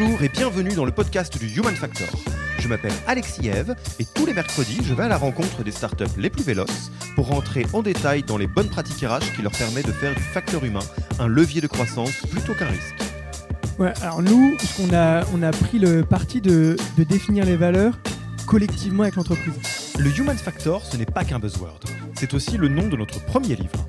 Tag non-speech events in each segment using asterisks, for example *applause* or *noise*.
Bonjour et bienvenue dans le podcast du Human Factor. Je m'appelle Alexis Eve et tous les mercredis, je vais à la rencontre des startups les plus véloces pour rentrer en détail dans les bonnes pratiques RH qui leur permettent de faire du facteur humain un levier de croissance plutôt qu'un risque. Ouais, alors nous, on a, on a pris le parti de, de définir les valeurs collectivement avec l'entreprise. Le Human Factor, ce n'est pas qu'un buzzword, c'est aussi le nom de notre premier livre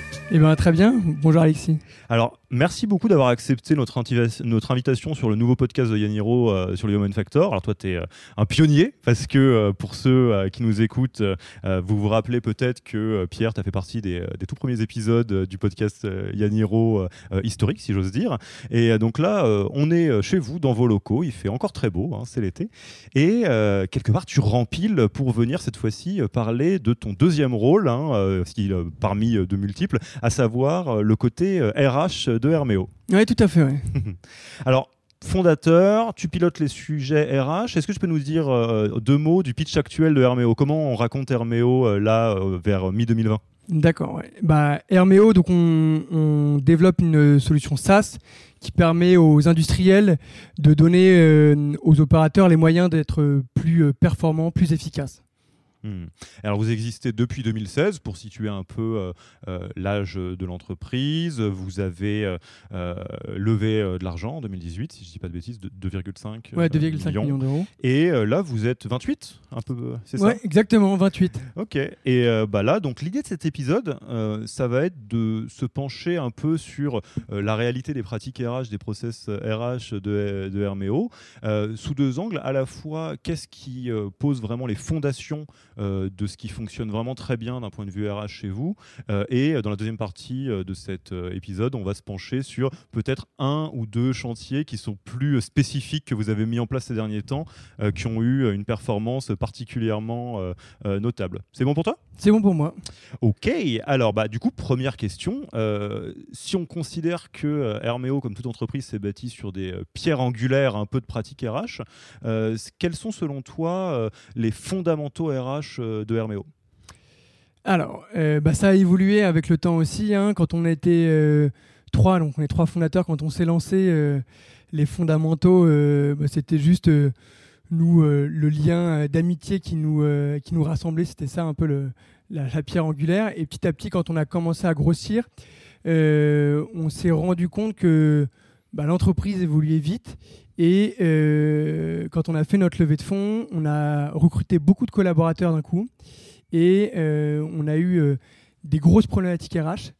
Eh bien très bien, bonjour Alexis. Alors, merci beaucoup d'avoir accepté notre, invitation sur le nouveau podcast de Yaniro euh, sur le Human Factor. Alors, toi, tu es euh, un pionnier parce que euh, pour ceux qui nous écoutent, vous vous rappelez peut-être que Pierre, tu as fait partie des, tout premiers épisodes du podcast Yaniro historique, si j'ose dire. Et donc là, on est chez vous, dans vos locaux. Il fait encore très beau, hein, c'est l'été. Et quelque part, tu rempiles pour venir cette fois-ci parler de ton deuxième rôle, hein, parmi de multiples, à savoir le côté RH de Herméo. Oui, tout à fait. *laughs* Alors, fondateur, tu pilotes les sujets RH. Est-ce que tu peux nous dire euh, deux mots du pitch actuel de Herméo? Comment on raconte Herméo euh, là, euh, vers mi-2020 D'accord. Bah, Herméo, donc on, développe une solution SaaS qui permet aux industriels de donner aux opérateurs les moyens d'être plus performants, plus efficaces. Hmm. Alors vous existez depuis 2016 pour situer un peu euh, euh, l'âge de l'entreprise. Vous avez euh, levé de l'argent en 2018, si je ne dis pas de bêtises, de 2,5 ouais, millions, d'euros. Et là vous êtes 28, un peu, c'est ça exactement 28. Ok. Et bah là donc l'idée de cet épisode, ça va être de se pencher un peu sur la réalité des pratiques RH, des process RH de, de Herméo, sous deux angles. À la fois qu'est-ce qui pose vraiment les fondations de ce qui fonctionne vraiment très bien d'un point de vue RH chez vous. Euh, et dans la deuxième partie euh, de cet épisode, on va se pencher sur peut-être un ou deux chantiers qui sont plus spécifiques que vous avez mis en place ces derniers temps, qui ont eu une performance particulièrement notable. C'est bon pour toi? C'est bon pour moi. Ok, alors bah, du coup, première question. si on considère que Herméo, comme toute entreprise, s'est bâti sur des pierres angulaires un peu de pratique RH, quels sont selon toi les fondamentaux RH euh, de Herméo Alors, euh, bah, ça a évolué avec le temps aussi. Hein. quand on était euh, trois, donc on est trois fondateurs, quand on s'est lancé, les fondamentaux, bah, c'était juste nous le lien d'amitié qui nous rassemblait. C'était ça un peu la, pierre angulaire. Et petit à petit, quand on a commencé à grossir, on s'est rendu compte que bah, l'entreprise évoluait vite et euh, quand on a fait notre levée de fonds, on a recruté beaucoup de collaborateurs d'un coup. Et euh, on a eu euh, des grosses problématiques RH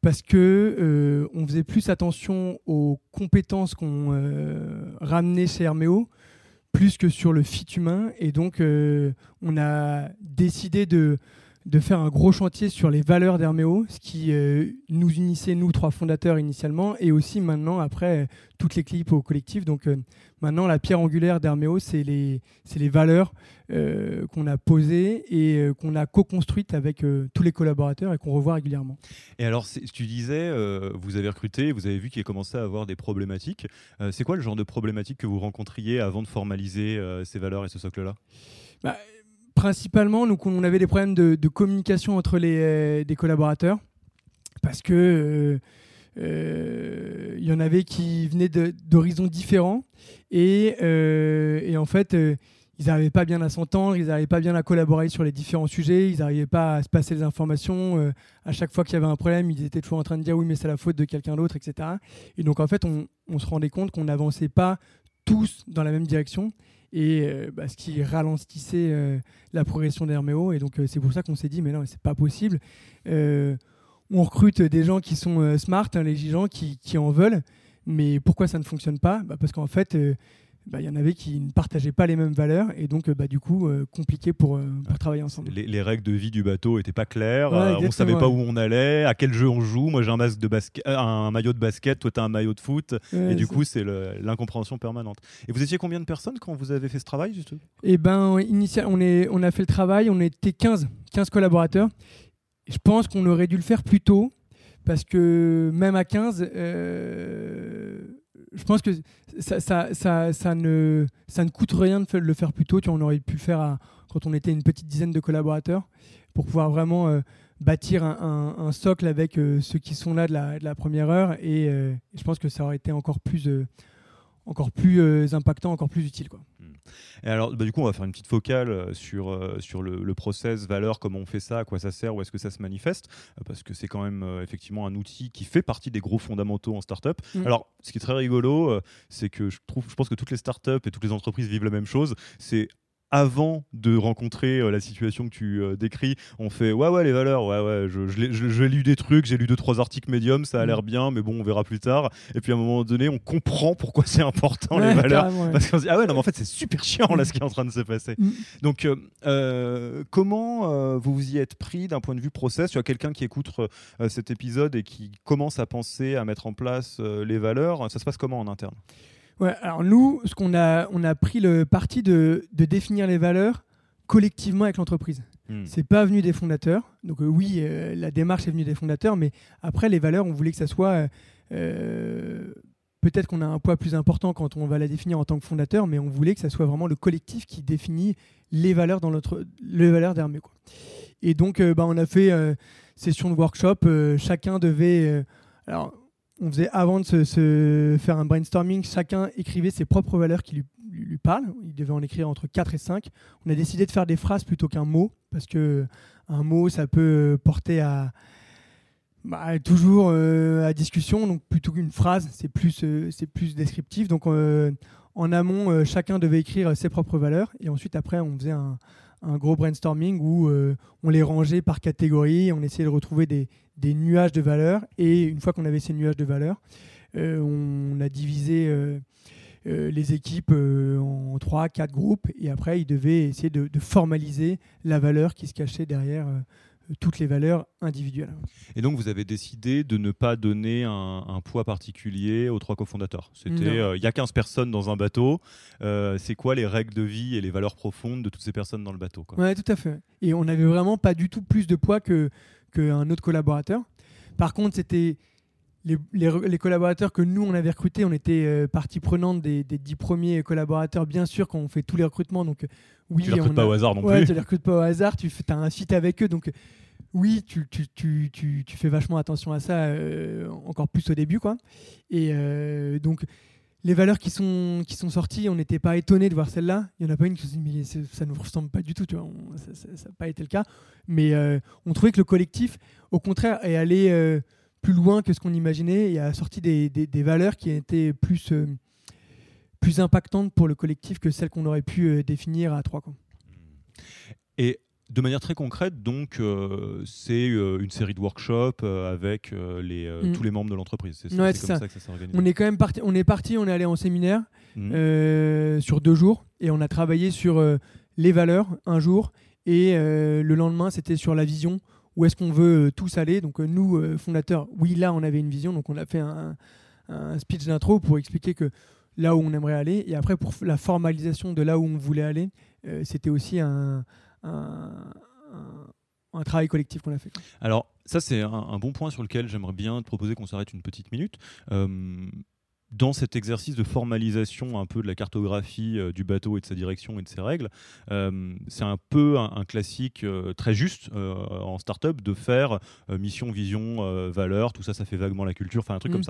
parce que on faisait plus attention aux compétences qu'on ramenait chez Herméo plus que sur le fit humain. Et donc on a décidé de de faire un gros chantier sur les valeurs d'Herméo, ce qui euh, nous unissait, nous trois fondateurs initialement, et aussi maintenant, après, toute l'équipe au collectif. Donc euh, maintenant, la pierre angulaire d'Herméo, c'est les, les valeurs euh, qu'on a posées et qu'on a co-construites avec tous les collaborateurs et qu'on revoit régulièrement. Et alors, tu disais, vous avez recruté, vous avez vu qu'il commençait à avoir des problématiques. c'est quoi le genre de problématiques que vous rencontriez avant de formaliser ces valeurs et ce socle-là? Bah, principalement, on avait des problèmes de, communication entre les euh, collaborateurs parce que euh, il y en avait qui venaient d'horizons différents et, en fait ils n'arrivaient pas bien à s'entendre, ils n'arrivaient pas bien à collaborer sur les différents sujets, ils n'arrivaient pas à se passer les informations. Euh, à chaque fois qu'il y avait un problème, ils étaient toujours en train de dire oui, mais c'est la faute de quelqu'un d'autre, etc. Et donc en fait, on, se rendait compte qu'on n'avançait pas tous dans la même direction, et euh, bah, ce qui ralentissait euh, la progression d'Herméo. Et donc c'est pour ça qu'on s'est dit mais non, c'est pas possible. on recrute des gens qui sont smart, hein, les gens qui, qui, en veulent, mais pourquoi ça ne fonctionne pas? Bah, Parce qu'en fait bah, il y en avait qui ne partageaient pas les mêmes valeurs et donc euh, bah, du coup euh, compliqué pour, euh, pour travailler ensemble. Les, règles de vie du bateau n'étaient pas claires, on ne savait pas où on allait, à quel jeu on joue. Moi j'ai un, masque de basket, un maillot de basket, toi tu as un maillot de foot et du coup c'est l'incompréhension permanente. Et vous étiez combien de personnes quand vous avez fait ce travail justement? Eh ben initial, on, est, on a fait le travail, on était 15, 15 collaborateurs. Je pense qu'on aurait dû le faire plus tôt parce que même à 15, je pense que ça, ne, coûte rien de le faire plus tôt. On aurait pu le faire quand on était une petite dizaine de collaborateurs pour pouvoir vraiment euh, bâtir un, socle avec euh, ceux qui sont là de la, première heure. Et, euh, je pense que ça aurait été encore plus, encore plus impactant, encore plus utile. Quoi. Et alors, bah, du coup, on va faire une petite focale euh, sur, euh, sur le, le, process, valeur, comment on fait ça, à quoi ça sert, où est-ce que ça se manifeste, euh, parce que c'est quand même effectivement un outil qui fait partie des gros fondamentaux en startup. Mm. Alors, ce qui est très rigolo, c'est que je trouve, je pense que toutes les startups et toutes les entreprises vivent la même chose. C'est avant de rencontrer euh, la situation que tu euh, décris, on fait ouais ouais les valeurs, ouais ouais, j'ai lu des trucs, j'ai lu deux trois articles médiums, ça a mm. l'air bien, mais bon on verra plus tard. Et puis à un moment donné, on comprend pourquoi c'est important les valeurs, parce qu'on se dit ah ouais non mais en fait c'est super chiant là ce qui est en train de se passer. Mm. Donc euh, comment vous vous y êtes pris d'un point de vue process? Tu as quelqu'un qui écoute cet épisode et qui commence à penser à mettre en place les valeurs, ça se passe comment en interne? Ouais, alors nous, ce qu'on a, on a pris le parti de, de définir les valeurs collectivement avec l'entreprise. Hmm. C'est pas venu des fondateurs. Donc euh, oui, euh, la démarche est venue des fondateurs, mais après les valeurs, on voulait que ça soit euh, peut-être qu'on a un poids plus important quand on va la définir en tant que fondateur, mais on voulait que ça soit vraiment le collectif qui définit les valeurs dans notre les valeurs d'Hermé. Et donc, bah, on a fait session de workshop. chacun devait alors on faisait avant de se, faire un brainstorming, chacun écrivait ses propres valeurs qui lui, parlent. Il devait en écrire entre 4 et 5. On a décidé de faire des phrases plutôt qu'un mot, parce que un mot, ça peut porter à bah, toujours euh, à discussion, donc plutôt qu'une phrase, c'est plus, euh, plus descriptif. Donc euh, en amont, chacun devait écrire ses propres valeurs, et ensuite après, on faisait un, un gros brainstorming où on les rangeait par catégorie, on essayait de retrouver des, nuages de valeurs. Et une fois qu'on avait ces nuages de valeurs, euh, on a divisé euh, euh, les équipes en trois, quatre groupes. Et après, ils devaient essayer de, formaliser la valeur qui se cachait derrière toutes les valeurs individuelles. Et donc, vous avez décidé de ne pas donner un, poids particulier aux trois cofondateurs. C'était, il y a 15 personnes dans un bateau. c'est quoi les règles de vie et les valeurs profondes de toutes ces personnes dans le bateau Oui, tout à fait. Et on n'avait vraiment pas du tout plus de poids que, qu'un autre collaborateur. Par contre, c'était les, les, collaborateurs que nous, on avait recrutés, on était euh, partie prenante des, dix premiers collaborateurs, bien sûr, quand on fait tous les recrutements. Donc, euh, oui, tu les recrutes pas au hasard non ouais, plus. Tu les recrutes pas au hasard, tu as un site avec eux. Donc, oui, tu, tu, tu, tu, fais vachement attention à ça, euh, encore plus au début. Quoi. Et donc, les valeurs qui sont, qui sont sorties, on n'était pas étonné de voir celle-là. Il n'y en a pas une qui se dit, mais ça ne nous ressemble pas du tout, tu vois. ça n'a pas été le cas. Mais euh, on trouvait que le collectif, au contraire, est allé euh, plus loin que ce qu'on imaginait et a sorti des, des, valeurs qui étaient plus, euh, plus impactantes pour le collectif que celles qu'on aurait pu définir à trois. Quoi. Et de manière très concrète, donc, euh, c'est euh, une série de workshops euh, avec les, mm. tous les membres de l'entreprise. C'est comme ça. que ça s'organise. On est quand même parti, on est parti, on est allé en séminaire mm. sur deux jours et on a travaillé sur les valeurs un jour et le lendemain c'était sur la vision. Où est-ce qu'on veut tous aller Donc nous, fondateurs, oui, là on avait une vision, donc on a fait un, speech d'intro pour expliquer que là où on aimerait aller et après pour la formalisation de là où on voulait aller, c'était aussi un travail collectif qu'on a fait. Alors, ça, c'est un, bon point sur lequel j'aimerais bien te proposer qu'on s'arrête une petite minute. Euh, dans cet exercice de formalisation un peu de la cartographie euh, du bateau et de sa direction et de ses règles, euh, c'est un peu un, classique euh, très juste en startup de faire mission, vision, valeur, tout ça, ça fait vaguement la culture, enfin un truc comme mm.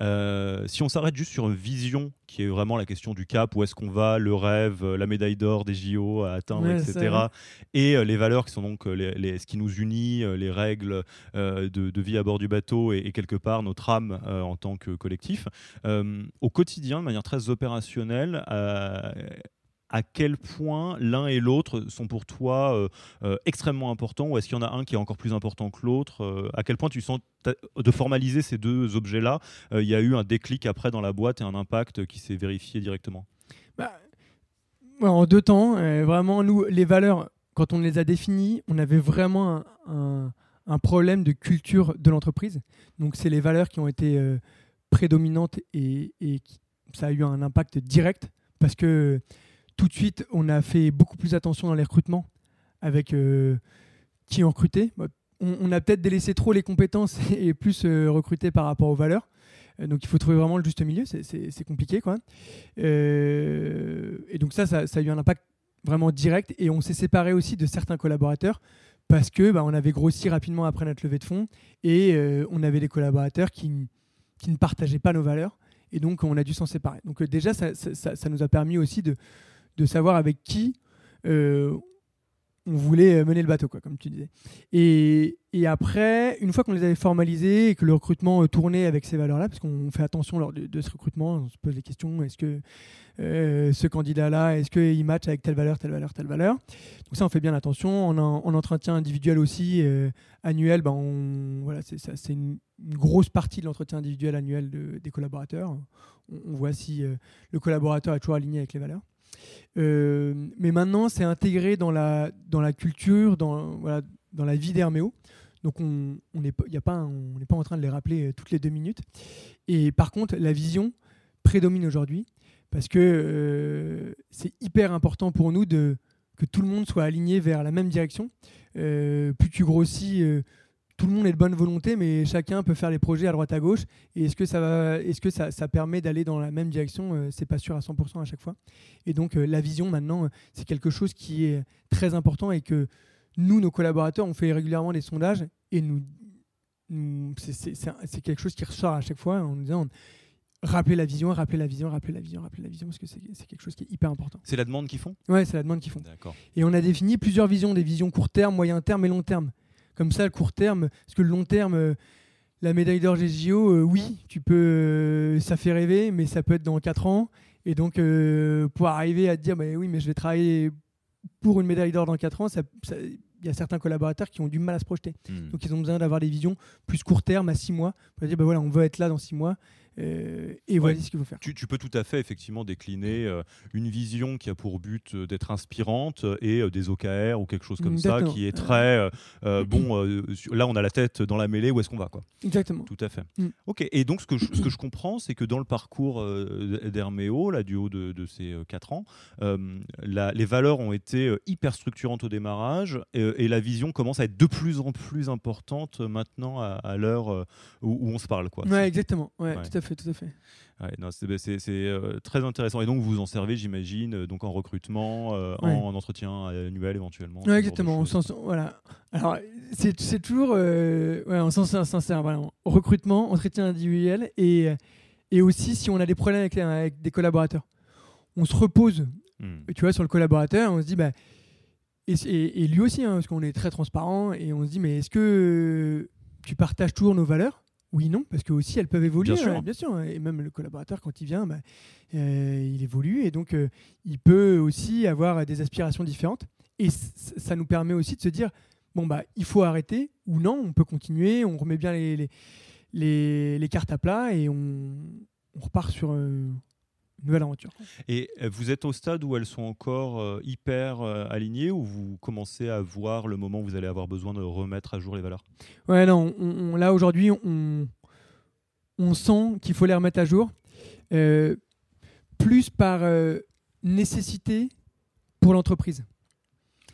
ça. si on s'arrête juste sur une vision qui est vraiment la question du cap, où est-ce qu'on va, le rêve, la médaille d'or des JO à atteindre, etc. Et les valeurs qui sont donc les, ce qui nous unit, les règles de, vie à bord du bateau et, et quelque part notre âme en tant que collectif. Euh, au quotidien, de manière très opérationnelle, euh, à quel point l'un et l'autre sont pour toi euh, extrêmement importants ou est-ce qu'il y en a un qui est encore plus important que l'autre À quel point tu sens de formaliser ces deux objets-là Il y a eu un déclic après dans la boîte et un impact qui s'est vérifié directement? Bah, En deux temps, vraiment, nous, les valeurs, quand on les a définies, on avait vraiment un, un problème de culture de l'entreprise. Donc, c'est les valeurs qui ont été prédominante et, ça a eu un impact direct parce que tout de suite, on a fait beaucoup plus attention dans les recrutements avec euh, qui on recrutait. On, a peut-être délaissé trop les compétences *laughs* et plus euh, recruté par rapport aux valeurs. Euh, donc il faut trouver vraiment le juste milieu, c'est compliqué. Quoi. et donc ça, ça, a eu un impact vraiment direct et on s'est séparé aussi de certains collaborateurs parce que bah, on avait grossi rapidement après notre levée de fonds et on avait des collaborateurs qui qui ne partageaient pas nos valeurs. Et donc, on a dû s'en séparer. Donc, euh, déjà, ça, ça, nous a permis aussi de, de savoir avec qui euh, on voulait mener le bateau, quoi, comme tu disais. Et, et après, une fois qu'on les avait formalisés et que le recrutement euh, tournait avec ces valeurs-là, parce qu'on fait attention lors de, ce recrutement, on se pose les questions est-ce que ce candidat-là, est-ce qu'il match avec telle valeur, telle valeur, telle valeur? Donc, ça, on fait bien attention. En, en entretien individuel aussi, annuel, ben voilà, c'est une, grosse partie de l'entretien individuel annuel des collaborateurs. On, voit si euh, le collaborateur est toujours aligné avec les valeurs. Euh, mais maintenant, c'est intégré dans la, dans la culture, dans, voilà, dans la vie d'Herméo. Donc, on n'est pas, pas en train de les rappeler euh, toutes les deux minutes. Et par contre, la vision prédomine aujourd'hui parce que c'est hyper important pour nous de, que tout le monde soit aligné vers la même direction. plus tu grossis, tout le monde est de bonne volonté, mais chacun peut faire les projets à droite à gauche. Et est-ce que ça, va, est-ce que ça, ça permet d'aller dans la même direction euh, C'est pas sûr à 100% à chaque fois. Et donc euh, la vision maintenant, euh, c'est quelque chose qui est très important et que nous, nos collaborateurs, on fait régulièrement des sondages et nous, c'est, quelque chose qui ressort à chaque fois en nous disant rappeler la vision, rappeler la vision, rappeler la vision, rappeler la vision, parce que c'est, quelque chose qui est hyper important. C'est la demande qu'ils font? Ouais, c'est la demande qu'ils font. D'accord. Et on a défini plusieurs visions, des visions court terme, moyen terme et long terme comme ça, le court terme. Parce que le long terme, euh, la médaille d'or GGO, euh, oui, tu peux, euh, ça fait rêver, mais ça peut être dans 4 ans. Et donc, pour arriver à te dire, bah, oui, mais je vais travailler pour une médaille d'or dans 4 ans, il y a certains collaborateurs qui ont du mal à se projeter. Hmm. Donc, ils ont besoin d'avoir des visions plus court terme, à 6 mois, pour dire, bah, voilà, on veut être là dans 6 mois. Euh, et voilà ce qu'il faut faire. Tu, peux tout à fait effectivement décliner euh, une vision qui a pour but euh, d'être inspirante et des OKR ou quelque chose comme ça qui est très bon. là, on a la tête dans la mêlée. Où est-ce qu'on va quoi? Exactement. Tout à fait. Mm. Ok. Et donc ce que je, ce que je comprends, c'est que dans le parcours d'Herméo, là du haut de, de ces 4 ans, les valeurs ont été hyper structurantes au démarrage et, la vision commence à être de plus en plus importante maintenant à, l'heure où, on se parle quoi. Ouais, exactement. Ouais, tout à fait tout à fait. c'est euh, très intéressant. Et donc, vous en servez, j'imagine, euh, donc en recrutement, euh, en, entretien annuel éventuellement. Exactement. voilà. Alors, c'est toujours en sens sincère, voilà. recrutement, entretien individuel et, et aussi si on a des problèmes avec, avec des collaborateurs. On se repose, hmm. tu vois, sur le collaborateur, on se dit, bah, et, et, lui aussi, hein, parce qu'on est très transparent, et on se dit, mais est-ce que tu partages toujours nos valeurs? Oui, non, parce que aussi elles peuvent évoluer, bien sûr. bien sûr. Et même le collaborateur, quand il vient, bah, euh, il évolue et donc euh, il peut aussi avoir des aspirations différentes. Et ça nous permet aussi de se dire bon, bah, il faut arrêter ou non, on peut continuer, on remet bien les, les, les, cartes à plat et on, on repart sur, euh, nouvelle aventure. Et euh, vous êtes au stade où elles sont encore euh, hyper euh, alignées ou vous commencez à voir le moment où vous allez avoir besoin de remettre à jour les valeurs? Ouais, non, on, là aujourd'hui, on, on sent qu'il faut les remettre à jour, plus par nécessité pour l'entreprise.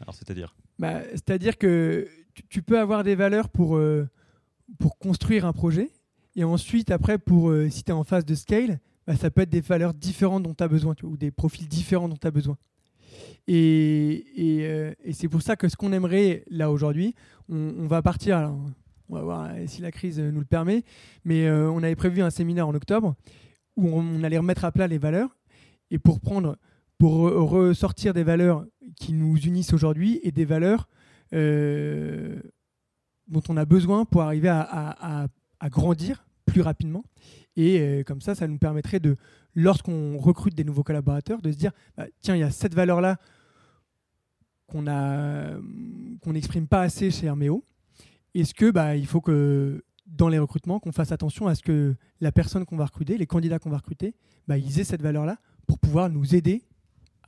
Alors, c'est-à-dire? Bah, C'est-à-dire que tu, peux avoir des valeurs pour, pour construire un projet, et ensuite, après, pour si tu es en phase de scale, bah, ça peut être des valeurs différentes dont tu as besoin, ou des profils différents dont tu as besoin. Et, et, c'est pour ça que ce qu'on aimerait là aujourd'hui, on, va partir, on va voir si la crise nous le permet, mais on avait prévu un séminaire en octobre où on, allait remettre à plat les valeurs et pour prendre, pour ressortir des valeurs qui nous unissent aujourd'hui et des valeurs euh, dont on a besoin pour arriver à, grandir plus rapidement. Et euh, comme ça, ça nous permettrait de, lorsqu'on recrute des nouveaux collaborateurs, de se dire, bah, tiens, il y a cette valeur-là qu'on qu'on n'exprime pas assez chez Herméo. Est-ce que bah, il faut que dans les recrutements, qu'on fasse attention à ce que la personne qu'on va recruter, les candidats qu'on va recruter, bah, ils aient cette valeur-là pour pouvoir nous aider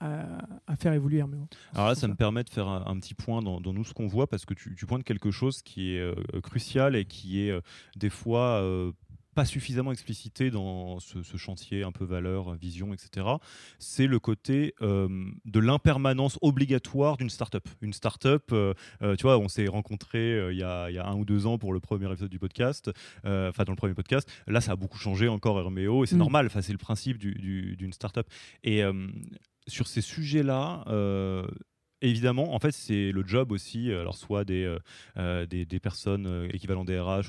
à, faire évoluer Herméo. Alors là, ça, me permet de faire un, petit point dans, nous ce qu'on voit parce que tu, tu, pointes quelque chose qui est euh, crucial et qui est euh, des fois euh, pas suffisamment explicité dans ce, chantier un peu valeur, vision, etc., c'est le côté euh, de l'impermanence obligatoire d'une startup. Une startup, euh, euh, tu vois, on s'est rencontrés il y, a, un ou deux ans pour le premier épisode du podcast, enfin dans le premier podcast. Là, ça a beaucoup changé encore Herméo et c'est mm. normal. C'est le principe d'une startup. Et sur ces sujets-là, évidemment, en fait, c'est le job aussi, alors soit des, des, des, personnes équivalentes des RH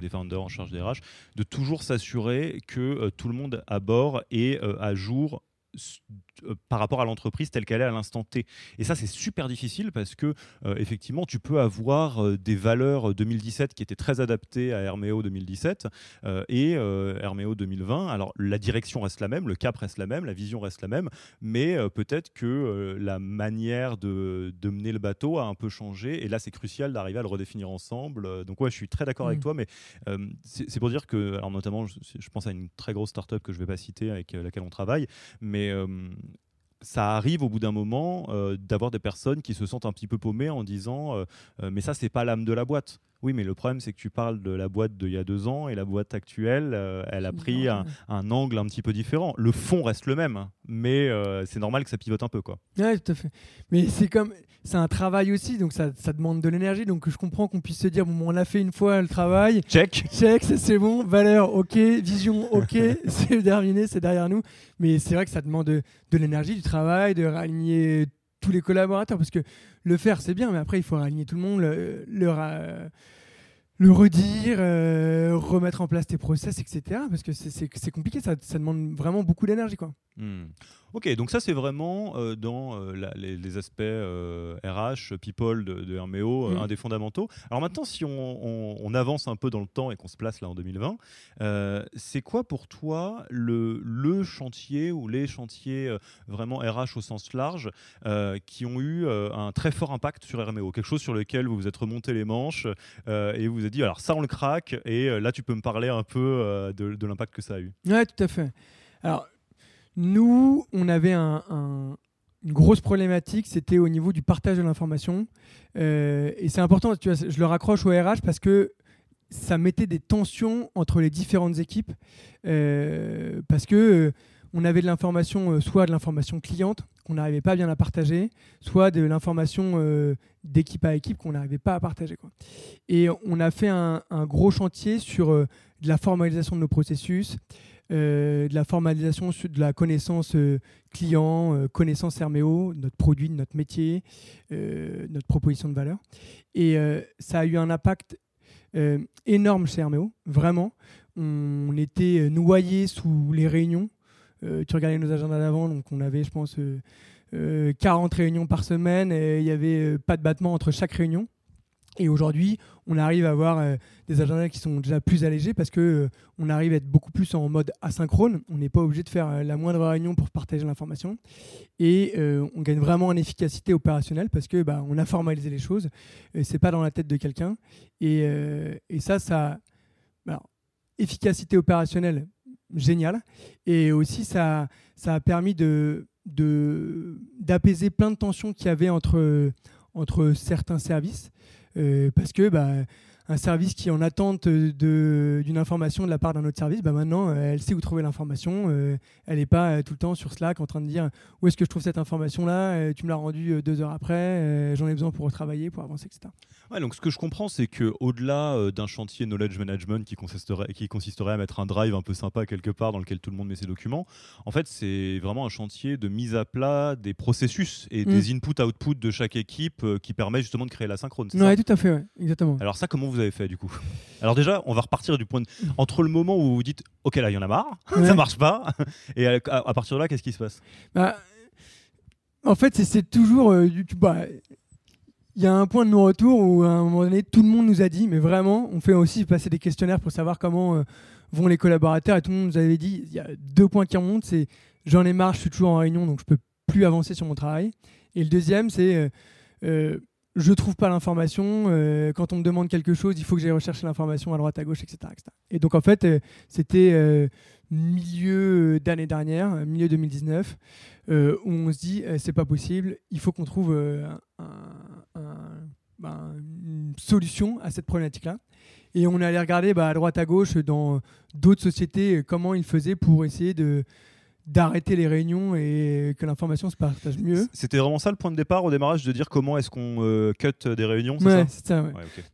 des founders en charge des RH, de toujours s'assurer que euh, tout le monde à bord est euh, à jour par rapport à l'entreprise telle qu'elle est à l'instant T. Et ça, c'est super difficile parce que, euh, effectivement, tu peux avoir euh, des valeurs 2017 qui étaient très adaptées à Herméo 2017 et Herméo 2020. Alors, la direction reste la même, le cap reste la même, la vision reste la même, mais peut-être que la manière de, de, mener le bateau a un peu changé. Et là, c'est crucial d'arriver à le redéfinir ensemble. Donc, ouais, je suis très d'accord avec mmh. toi, mais c'est pour dire que, alors notamment, je, je, pense à une très grosse startup que je ne vais pas citer avec laquelle on travaille, mais ça arrive au bout d'un moment euh, d'avoir des personnes qui se sentent un petit peu paumées en disant euh, euh, mais ça c'est pas l'âme de la boîte. Oui, mais le problème c'est que tu parles de la boîte d'il y a deux ans et la boîte actuelle, elle a pris un, angle un petit peu différent. Le fond reste le même, mais c'est normal que ça pivote un peu quoi. Oui, tout à fait. Mais c'est comme c'est un travail aussi, donc ça, ça demande de l'énergie. Donc je comprends qu'on puisse se dire bon, on a fait une fois le travail. Check. Check, c'est bon. Valeur, ok. Vision, ok. *laughs* c'est terminé, c'est derrière nous. Mais c'est vrai que ça demande de, de l'énergie, du travail, de réaligner les collaborateurs. Parce que le faire, c'est bien, mais après, il faut réaligner tout le monde, le, le, redire, euh, remettre en place tes process, etc. Parce que c'est compliqué, ça, ça, demande vraiment beaucoup d'énergie. quoi. Hmm. Ok, donc ça c'est vraiment euh, dans euh, les, aspects RH, people de, de Herméo, mm. un des fondamentaux. Alors maintenant, si on, avance un peu dans le temps et qu'on se place là en 2020, c'est quoi pour toi le, le, chantier ou les chantiers vraiment RH au sens large qui ont eu un très fort impact sur Herméo? Quelque chose sur lequel vous vous êtes remonté les manches et vous dit, alors ça on le craque et là tu peux me parler un peu de, de l'impact que ça a eu. Ouais, tout à fait. Alors nous, on avait une grosse problématique, c'était au niveau du partage de l'information. Euh, et c'est important, tu vois, je le raccroche au RH parce que ça mettait des tensions entre les différentes équipes. Euh, parce que euh, on avait de l'information, soit de l'information cliente qu'on n'arrivait pas bien à partager, soit de l'information d'équipe à équipe qu'on n'arrivait pas à partager. Et on a fait un, gros chantier sur de la formalisation de nos processus, euh, de la formalisation de la connaissance euh, client, euh, connaissance Herméo, notre produit, notre métier, notre proposition de valeur. Et ça a eu un impact énorme chez Herméo, vraiment. On était noyés sous les réunions. Tu regardais nos agendas d'avant, donc on avait, je pense, 40 réunions par semaine et il n'y avait pas de battement entre chaque réunion. Et aujourd'hui, on arrive à avoir euh, des agendas qui sont déjà plus allégés parce que euh, on arrive à être beaucoup plus en mode asynchrone. On n'est pas obligé de faire euh, la moindre réunion pour partager l'information et on gagne vraiment en efficacité opérationnelle parce que bah, a formalisé les choses. C'est pas dans la tête de quelqu'un et, et, ça, ça, alors, efficacité opérationnelle, génial. Et aussi, ça, a permis de d'apaiser plein de tensions qu'il y avait entre, entre certains services. Euh, parce que bah, un service qui est en attente d'une information de la part d'un autre service, bah maintenant, euh, elle sait où trouver l'information. Euh, elle n'est pas tout le temps sur Slack en train de dire où est-ce que je trouve cette information-là, tu me l'as rendue deux heures après, j'en ai besoin pour retravailler, pour avancer, etc. Ouais, donc ce que je comprends, c'est qu'au-delà d'un chantier knowledge management qui consisterait, qui consisterait à mettre un drive un peu sympa quelque part dans lequel tout le monde met ses documents, en fait, c'est vraiment un chantier de mise à plat des processus et des mm. input-output de chaque équipe qui permet justement de créer la synchrone. Oui, tout à fait, exactement. Alors ça, comment vous vous avez fait du coup Alors déjà, on va repartir du point de... entre le moment où vous dites OK là, il y en a marre, *laughs* ça marche pas et à, partir de là, qu'est-ce qui se passe bah, en fait, c'est toujours euh, bah, il y a un point de non-retour où à un moment donné, tout le monde nous a dit, mais vraiment, on fait aussi passer des questionnaires pour savoir comment euh, vont les collaborateurs. Et tout le monde nous avait dit, il y a deux points qui remontent, c'est j'en ai marre, je suis toujours en réunion, donc je peux plus avancer sur mon travail. Et le deuxième, c'est euh, je trouve pas l'information. Euh, quand on me demande quelque chose, il faut que j'aille rechercher l'information à droite, à gauche, etc. Et donc en fait, euh, c'était euh, milieu d'année dernière, milieu 2019, où on se dit c'est pas possible, il faut qu'on trouve ben, une solution à cette problématique-là. Et on est allé regarder bah, à droite, à gauche dans d'autres sociétés comment ils faisaient pour essayer de d'arrêter les réunions et que l'information se partage mieux. C'était vraiment ça le point de départ au démarrage de dire comment est-ce qu'on euh, cut des réunions Ouais, c'est ça.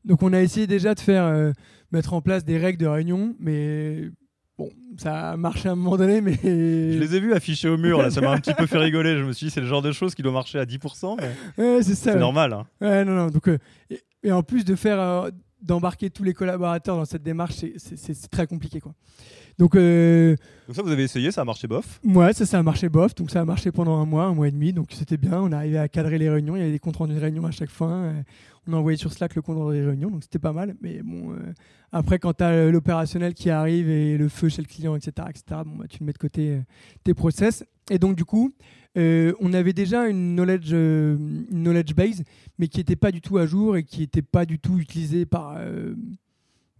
Donc on a essayé déjà de faire euh, mettre en place des règles de réunion, mais bon, ça a marché à un moment donné, mais je les ai vus affichés au mur là, ça m'a un petit peu fait rigoler. Je me suis dit c'est le genre de choses qui doit marcher à 10%. Ouais, c'est ça. Normal. Hein. Ouais, non, non. Donc euh, et, en plus de faire d'embarquer tous les collaborateurs dans cette démarche, c'est très compliqué quoi. Donc, euh, donc, ça, vous avez essayé, ça a marché bof Ouais, ça, ça a marché bof. Donc ça a marché pendant un mois, un mois et demi. Donc c'était bien. On arrivait à cadrer les réunions. Il y avait des comptes rendus de réunion à chaque fin. On envoyait sur Slack le compte rendu des réunions. Donc c'était pas mal. Mais bon, euh, après, quand tu as l'opérationnel qui arrive et le feu chez le client, etc., etc. Bon, bah, tu le mets de côté euh, tes process. Et donc du coup, on avait déjà une knowledge, une knowledge base, mais qui n'était pas du tout à jour et qui n'était pas du tout utilisée par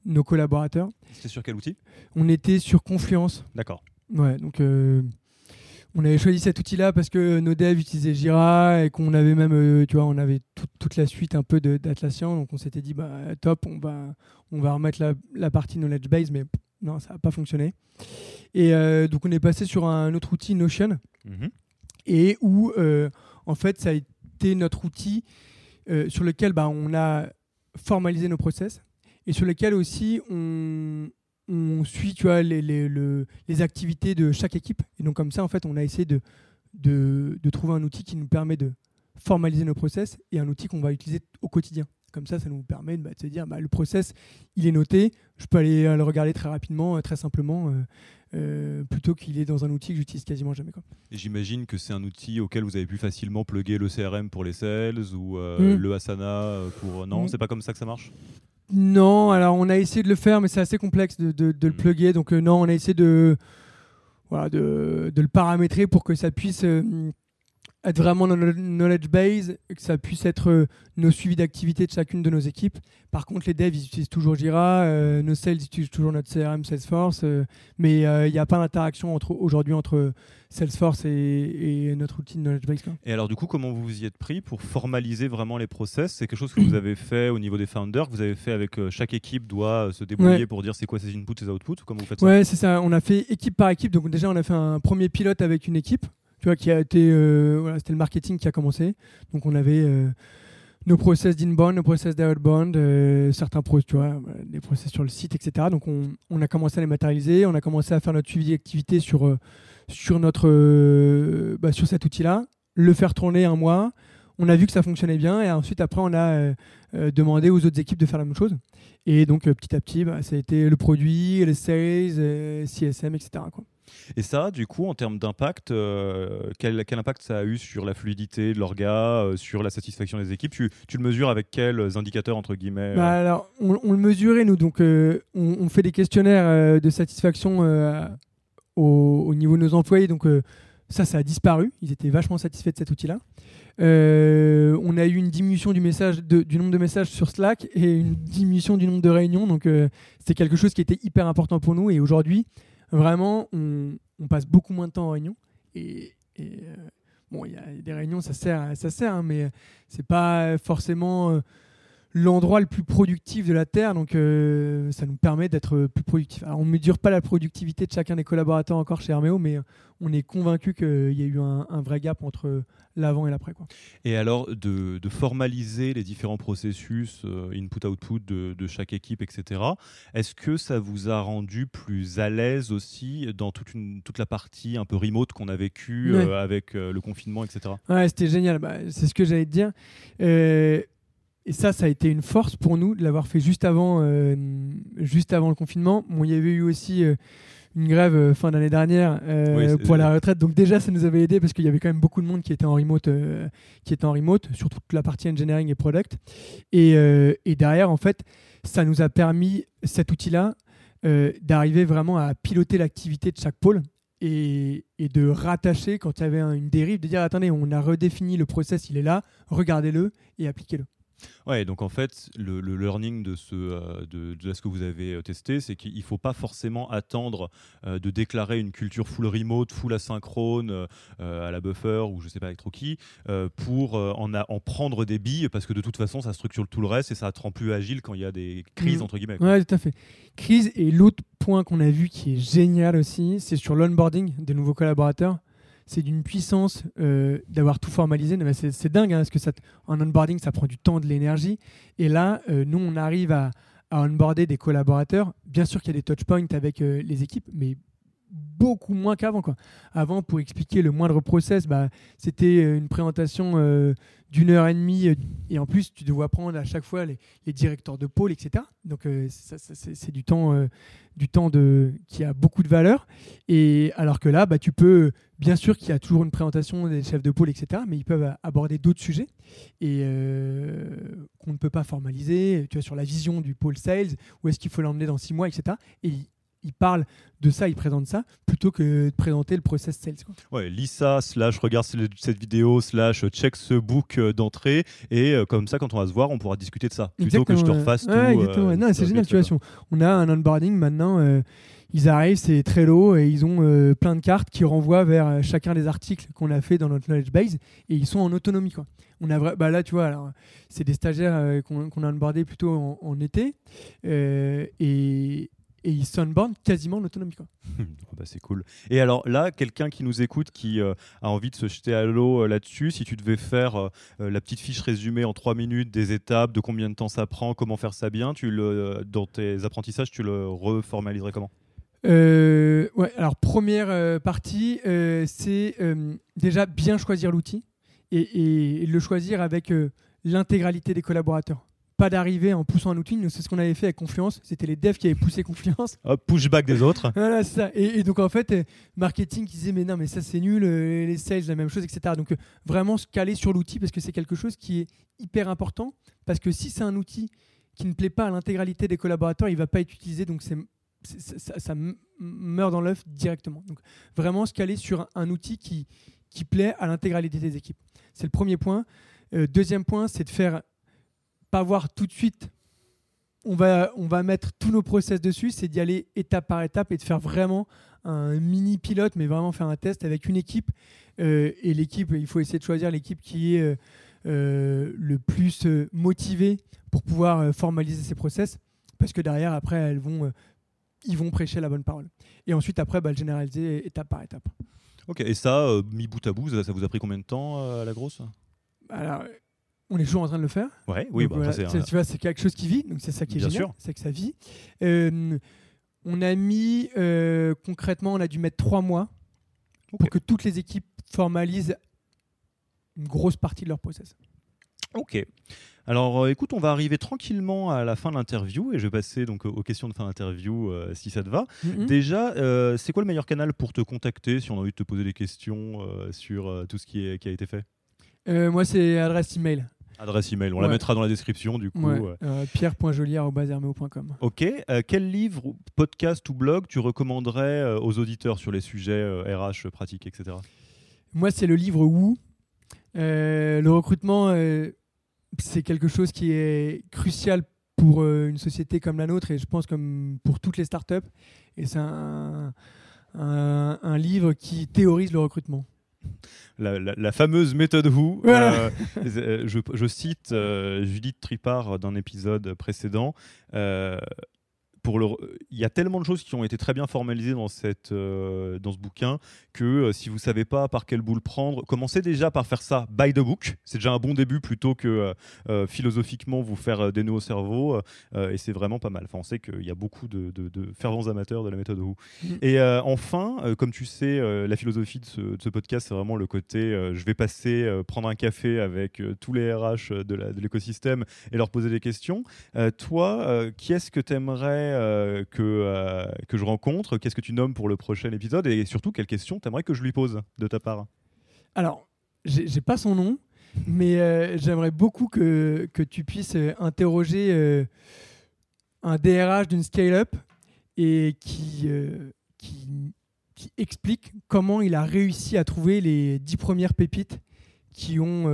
nos collaborateurs. C'était sur quel outil? On était sur Confluence. D'accord. Ouais, donc euh, on avait choisi cet outil-là parce que nos devs utilisaient Jira et qu'on avait même, euh, tu vois, on avait toute la suite un peu d'Atlassian. Donc on s'était dit, bah top, on va, on va remettre la, partie knowledge base, mais non, ça n'a pas fonctionné. Et euh, donc on est passé sur un autre outil, Notion, mhm. Et où en fait ça a été notre outil sur lequel bah, on a formalisé nos process et sur lesquels aussi on, suit les, activités de chaque équipe. Et donc comme ça, en fait, on a essayé de, trouver un outil qui nous permet de formaliser nos process et un outil qu'on va utiliser au quotidien. Comme ça, ça nous permet bah, de se dire, bah, le process, il est noté, je peux aller le regarder très rapidement, euh, très simplement, euh, euh, plutôt qu'il est dans un outil que j'utilise quasiment jamais. Et j'imagine que c'est un outil auquel vous avez pu facilement plugger le CRM pour les sales ou mm. le Asana pour... Non, mm. c'est pas comme ça que ça marche? Non, alors on a essayé de le faire, mais c'est assez complexe de, le mm. plugger. Donc euh, non, on a essayé de, voilà, de, le paramétrer pour que ça puisse euh, être vraiment dans notre knowledge base, que ça puisse être euh, nos suivis d'activité de chacune de nos équipes. Par contre, les devs, ils utilisent toujours Jira, euh, nos sales utilisent toujours notre CRM Salesforce, euh, mais il n'y a pas d'interaction entre, aujourd'hui entre Salesforce et, notre outil de knowledge base. Et alors, du coup, comment vous vous y êtes pris pour formaliser vraiment les process? C'est quelque chose que vous avez fait au niveau des founders, que vous avez fait avec chaque équipe doit se débrouiller pour dire c'est quoi ses inputs, ses outputs Comment vous faites ça? Ouais, c'est ça. On a fait équipe par équipe. Donc, déjà, on a fait un premier pilote avec une équipe tu vois, qui a été, euh, voilà, c'était le marketing qui a commencé. Donc on avait euh, nos process d'inbound, nos process d'outbound, euh, certains process, tu vois, des process sur le site, etc. Donc on, a commencé à les matérialiser, on a commencé à faire notre suivi d'activité sur, sur, notre, bah, sur cet outil-là, le faire tourner un mois. On a vu que ça fonctionnait bien et ensuite après on a demandé aux autres équipes de faire la même chose. Et donc petit à petit, bah, ça a été le produit, les sales, CSM, etc. Quoi. Et ça, du coup, en termes d'impact, euh, quel, quel, impact ça a eu sur la fluidité de l'orga, euh, sur la satisfaction des équipes? Tu, tu, le mesures avec quels indicateurs, entre guillemets bah, alors, on, le mesurait, nous. Donc, euh, on, fait des questionnaires de satisfaction au, au, niveau de nos employés. Donc, ça, ça a disparu. Ils étaient vachement satisfaits de cet outil-là. on a eu une diminution du, message du nombre de messages sur Slack et une diminution du nombre de réunions. Donc, c'était quelque chose qui était hyper important pour nous. Et aujourd'hui, vraiment, on, passe beaucoup moins de temps en réunion. Et, et, euh, bon, il y a des réunions, ça sert, ça sert, hein, mais c'est pas forcément euh, l'endroit le plus productif de la Terre, donc euh, ça nous permet d'être plus productif. Alors, on ne mesure pas la productivité de chacun des collaborateurs encore chez Herméo, mais on est convaincu qu'il y a eu un, un vrai gap entre l'avant et l'après. Et alors, de, de, formaliser les différents processus, euh, input-output de, de, chaque équipe, etc., est-ce que ça vous a rendu plus à l'aise aussi dans toute, une, toute la partie un peu remote qu'on a vécue Ouais. euh, avec euh, le confinement, etc. Ouais, c'était génial. Bah, c'est ce que j'allais te dire. Euh, et ça, ça a été une force pour nous de l'avoir fait juste avant, euh, juste avant le confinement. Bon, il y avait eu aussi euh, une grève euh, fin d'année dernière Oui, pour la retraite. Donc déjà, ça nous avait aidé parce qu'il y avait quand même beaucoup de monde qui était en remote, qui était en remote, surtout toute la partie engineering et product. Et, et derrière, en fait, ça nous a permis cet outil-là d'arriver vraiment à piloter l'activité de chaque pôle et, et de rattacher quand il y avait un- une dérive, de dire attendez, on a redéfini le process, il est là, regardez-le et appliquez-le. Ouais, donc en fait, le, le learning de ce, euh, de, de ce que vous avez euh, testé, c'est qu'il ne faut pas forcément attendre euh, de déclarer une culture full remote, full asynchrone, euh, à la buffer ou je sais pas avec trop qui, pour en, a- en prendre des billes, parce que de toute façon, ça structure tout le reste et ça te rend plus agile quand il y a des crises, Mhm. entre guillemets. quoi. Ouais, tout à fait. Crise et l'autre point qu'on a vu qui est génial aussi, c'est sur l'onboarding des nouveaux collaborateurs. C'est d'une puissance euh, d'avoir tout formalisé. C'est dingue, hein, parce que ça, en onboarding, ça prend du temps, de l'énergie. Et là, euh, nous, on arrive à, à onboarder des collaborateurs. Bien sûr qu'il y a des touchpoints avec euh, les équipes, mais beaucoup moins qu'avant. Avant, pour expliquer le moindre process, bah, c'était euh, une présentation euh, d'une heure et demie. euh, et en plus, tu devais apprendre à chaque fois les, directeurs de pôle, etc. Donc, c'est du temps, du temps de, qui a beaucoup de valeur. Et alors que là, bah, tu peux, bien sûr qu'il y a toujours une présentation des chefs de pôle, etc. Mais ils peuvent aborder d'autres sujets et qu'on ne peut pas formaliser. Tu vois, sur la vision du pôle sales, où est-ce qu'il faut l'emmener dans six mois, etc. Et ils, ils parlent de ça, ils présentent ça, plutôt que de présenter le process sales. quoi. Ouais, lis ça, slash regarde ce- cette vidéo, slash check ce book euh, d'entrée, et euh, comme ça, quand on va se voir, on pourra discuter de ça, plutôt que je te Exactement, ouais. refasse tout. Ouais, euh, ouais. Non, c'est génial, les tu vois. trucs, si on, a un onboarding maintenant, euh, ils arrivent, c'est Trello, et ils ont plein de cartes qui renvoient vers chacun des articles qu'on a fait dans notre knowledge base, et ils sont en autonomie. Quoi. On a bah là, tu vois, c'est des stagiaires qu'on qu'on a onboardés plutôt en, en été, et, et ils s'onboardent quasiment en autonomie. Quoi. Ah *laughs* bah, c'est cool. Et alors là, quelqu'un qui nous écoute, qui euh, a envie de se jeter à l'eau euh, là-dessus, si tu devais faire euh, la petite fiche résumée en trois minutes des étapes, de combien de temps ça prend, comment faire ça bien, tu le, dans tes apprentissages, tu le reformaliserais comment? Ouais, alors première partie, c'est déjà bien choisir l'outil et, et le choisir avec l'intégralité des collaborateurs. Pas d'arriver en poussant un outil, nous c'est ce qu'on avait fait avec Confluence, c'était les devs qui avaient poussé Confluence. Hop, pushback des autres. *laughs* Voilà, c'est ça. Et, et donc en fait, euh, marketing qui disait mais non mais ça c'est nul, euh, les sales la même chose, etc. Donc euh, vraiment se caler sur l'outil parce que c'est quelque chose qui est hyper important parce que si c'est un outil qui ne plaît pas à l'intégralité des collaborateurs, il va pas être utilisé donc c'est ça, meurt dans l'œuf directement. Donc vraiment se caler sur un, un outil qui, qui plaît à l'intégralité des équipes. C'est le premier point. Euh, deuxième point, c'est de faire pas voir tout de suite. On va, on va mettre tous nos process dessus, c'est d'y aller étape par étape et de faire vraiment un mini pilote, mais vraiment faire un test avec une équipe. Euh, et l'équipe, il faut essayer de choisir l'équipe qui est euh, euh, le plus motivée pour pouvoir formaliser ces process, parce que derrière, après, elles vont, ils vont prêcher la bonne parole. Et ensuite, après, bah, le généraliser étape par étape. Ok, et ça, mis bout à bout, ça, vous a pris combien de temps à la grosse? Alors, on est toujours en train de le faire. Ouais, oui, bah, voilà, c'est tu vois, c'est quelque chose qui vit, donc c'est ça qui est Bien génial, c'est que ça vit. Euh, on a mis euh, concrètement, on a dû mettre trois mois pour que toutes les équipes formalisent une grosse partie de leur process. Ok. Alors, euh, écoute, on va arriver tranquillement à la fin de l'interview et je vais passer donc aux questions de fin d'interview euh, si ça te va. Mhm. Déjà, euh, c'est quoi le meilleur canal pour te contacter si on a envie de te poser des questions sur tout ce qui, est, qui a été fait? Moi, c'est adresse email. Adresse email, on la mettra dans la description du coup. Ouais, euh. euh, pierre.joliard.com. Ok. Euh, quel livre, podcast ou blog tu recommanderais euh, aux auditeurs sur les sujets RH, pratiques, etc. Moi, c'est le livre Woo. Le recrutement, c'est quelque chose qui est crucial pour une société comme la nôtre et je pense comme pour toutes les startups. Et c'est un, un, livre qui théorise le recrutement. La, fameuse méthode Who. *laughs* Euh, je, cite Judith Tripart d'un épisode précédent il y a tellement de choses qui ont été très bien formalisées dans, cette, euh, dans ce bouquin que euh, si vous savez pas par quelle boule prendre, commencez déjà par faire ça by the book. C'est déjà un bon début plutôt que euh, philosophiquement vous faire des nœuds au cerveau. et c'est vraiment pas mal. Enfin, on sait qu'il y a beaucoup de, fervents amateurs de la méthode Who. Mm. Et enfin, comme tu sais, la philosophie de ce, podcast, c'est vraiment le côté je vais passer prendre un café avec tous les RH de l'écosystème et leur poser des questions. toi, qui est-ce que tu aimerais euh, que, euh, que je rencontre Qu'est-ce que tu nommes pour le prochain épisode Et surtout, quelles questions t'aimerais que je lui pose de ta part? Alors, j'ai pas son nom, mais euh, j'aimerais beaucoup que, que, tu puisses interroger un DRH d'une scale-up et qui, qui, explique comment il a réussi à trouver les dix premières pépites qui ont.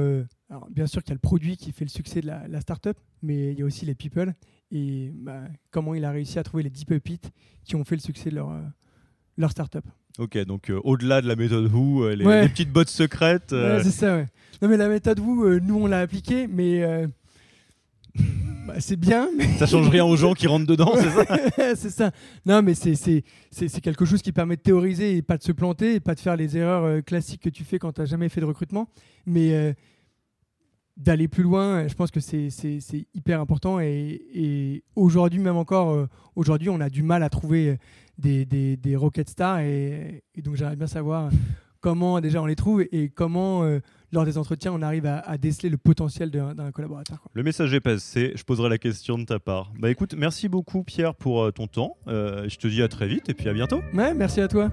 alors, bien sûr qu'il y a le produit qui fait le succès de la, la startup, mais il y a aussi les people et bah, comment il a réussi à trouver les 10 pépites qui ont fait le succès de leur, euh, leur startup. Ok, donc euh, au-delà de la méthode Who, euh, les, petites bottes secrètes. Ouais, c'est ça, ouais. Non, mais la méthode Who, nous, on l'a appliquée, mais bah, c'est bien. *laughs* Mais... Ça change rien aux gens qui rentrent dedans, c'est ça *laughs* C'est ça. Non, mais c'est quelque chose qui permet de théoriser et pas de se planter et pas de faire les erreurs classiques que tu fais quand tu n'as jamais fait de recrutement. Mais d'aller plus loin. Je pense que c'est hyper important. Et, aujourd'hui, même encore, euh, aujourd'hui, on a du mal à trouver des, des, rocket stars. Et, donc, j'aimerais bien savoir comment déjà on les trouve et comment, euh, lors des entretiens, on arrive à, déceler le potentiel d'un collaborateur. Le message est passé. Je poserai la question de ta part. Bah écoute, merci beaucoup, Pierre, pour euh, ton temps. je te dis à très vite et puis à bientôt. Ouais, merci à toi.